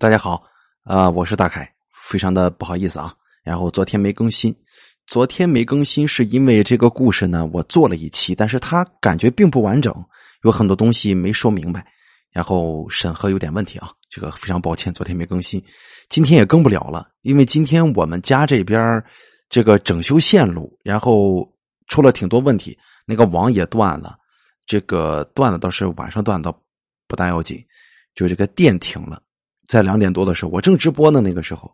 大家好，啊，我是大凯，非常的不好意思啊。然后昨天没更新，昨天没更新是因为这个故事呢，我做了一期，但是它感觉并不完整，有很多东西没说明白，然后审核有点问题啊，这个非常抱歉，昨天没更新，今天也更不了了，因为今天我们家这边这个整修线路，然后出了挺多问题，那个网也断了，这个断了倒是晚上断倒不大要紧，就这个电停了。在两点多的时候，我正直播呢，那个时候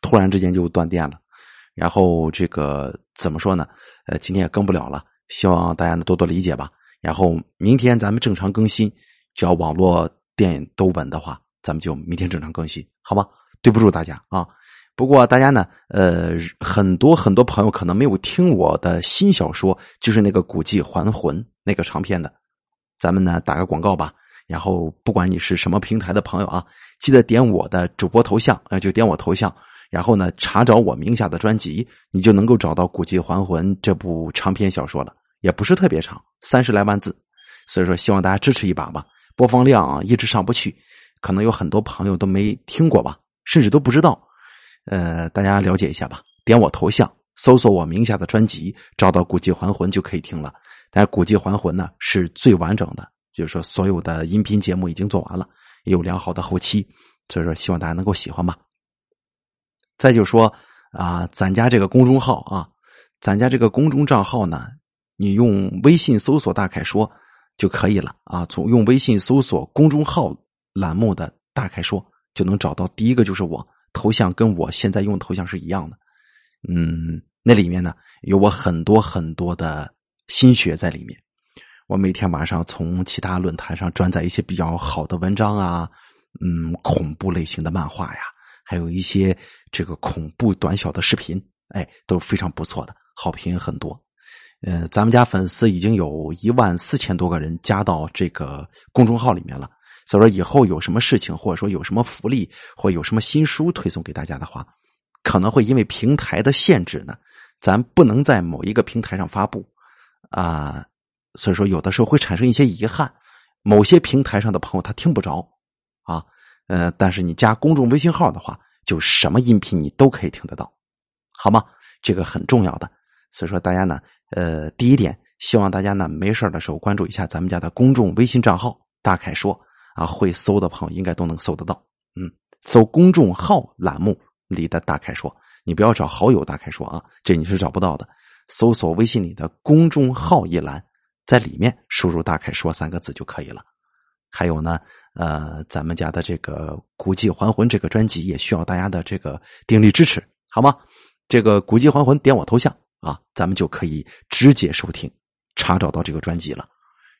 突然之间就断电了。然后这个怎么说呢？呃，今天也更不了了，希望大家呢多多理解吧。然后明天咱们正常更新，只要网络电都稳的话，咱们就明天正常更新，好吧？对不住大家啊。不过大家呢，呃，很多很多朋友可能没有听我的新小说，就是那个《古迹还魂》那个长篇的，咱们呢打个广告吧。然后不管你是什么平台的朋友啊。记得点我的主播头像，呃，就点我头像，然后呢，查找我名下的专辑，你就能够找到《古迹还魂》这部长篇小说了，也不是特别长，三十来万字，所以说希望大家支持一把吧。播放量啊一直上不去，可能有很多朋友都没听过吧，甚至都不知道，呃，大家了解一下吧。点我头像，搜索我名下的专辑，找到《古迹还魂》就可以听了。但是《古迹还魂》呢是最完整的，就是说所有的音频节目已经做完了。也有良好的后期，所以说希望大家能够喜欢吧。再就说啊，咱家这个公众号啊，咱家这个公众账号呢，你用微信搜索“大凯说”就可以了啊。从用微信搜索公众号栏目的“大凯说”就能找到。第一个就是我头像，跟我现在用的头像是一样的。嗯，那里面呢有我很多很多的心血在里面。我每天晚上从其他论坛上转载一些比较好的文章啊，嗯，恐怖类型的漫画呀，还有一些这个恐怖短小的视频，哎，都是非常不错的，好评很多。呃，咱们家粉丝已经有一万四千多个人加到这个公众号里面了，所以说以后有什么事情，或者说有什么福利，或有什么新书推送给大家的话，可能会因为平台的限制呢，咱不能在某一个平台上发布啊。所以说，有的时候会产生一些遗憾，某些平台上的朋友他听不着，啊，呃，但是你加公众微信号的话，就什么音频你都可以听得到，好吗？这个很重要的。所以说，大家呢，呃，第一点，希望大家呢没事的时候关注一下咱们家的公众微信账号“大凯说”，啊，会搜的朋友应该都能搜得到。嗯，搜公众号栏目里的“大凯说”，你不要找好友“大凯说”啊，这你是找不到的。搜索微信里的公众号一栏。在里面输入“大凯说”三个字就可以了。还有呢，呃，咱们家的这个《古迹还魂》这个专辑也需要大家的这个鼎力支持，好吗？这个《古迹还魂》点我头像啊，咱们就可以直接收听、查找到这个专辑了。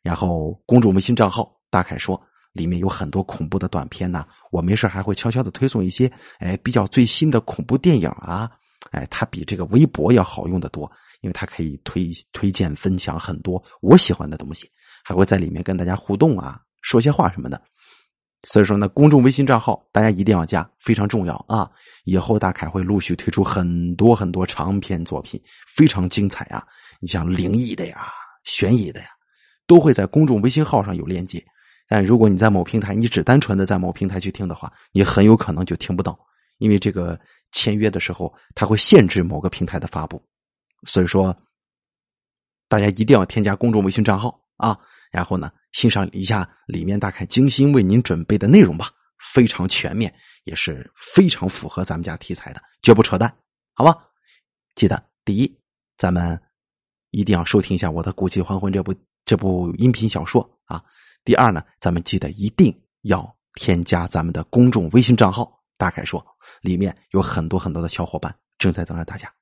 然后公众微信账号“大凯说”里面有很多恐怖的短片呢，我没事还会悄悄的推送一些哎比较最新的恐怖电影啊，哎，它比这个微博要好用的多。因为它可以推推荐分享很多我喜欢的东西，还会在里面跟大家互动啊，说些话什么的。所以说呢，公众微信账号大家一定要加，非常重要啊！以后大凯会陆续推出很多很多长篇作品，非常精彩啊！你像灵异的呀、悬疑的呀，都会在公众微信号上有链接。但如果你在某平台，你只单纯的在某平台去听的话，你很有可能就听不到，因为这个签约的时候，它会限制某个平台的发布。所以说，大家一定要添加公众微信账号啊，然后呢，欣赏一下里面大概精心为您准备的内容吧，非常全面，也是非常符合咱们家题材的，绝不扯淡，好吧？记得第一，咱们一定要收听一下我的《古迹还魂》这部这部音频小说啊。第二呢，咱们记得一定要添加咱们的公众微信账号，大概说里面有很多很多的小伙伴正在等着大家，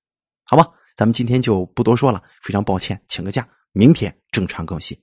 好吧？咱们今天就不多说了，非常抱歉，请个假，明天正常更新。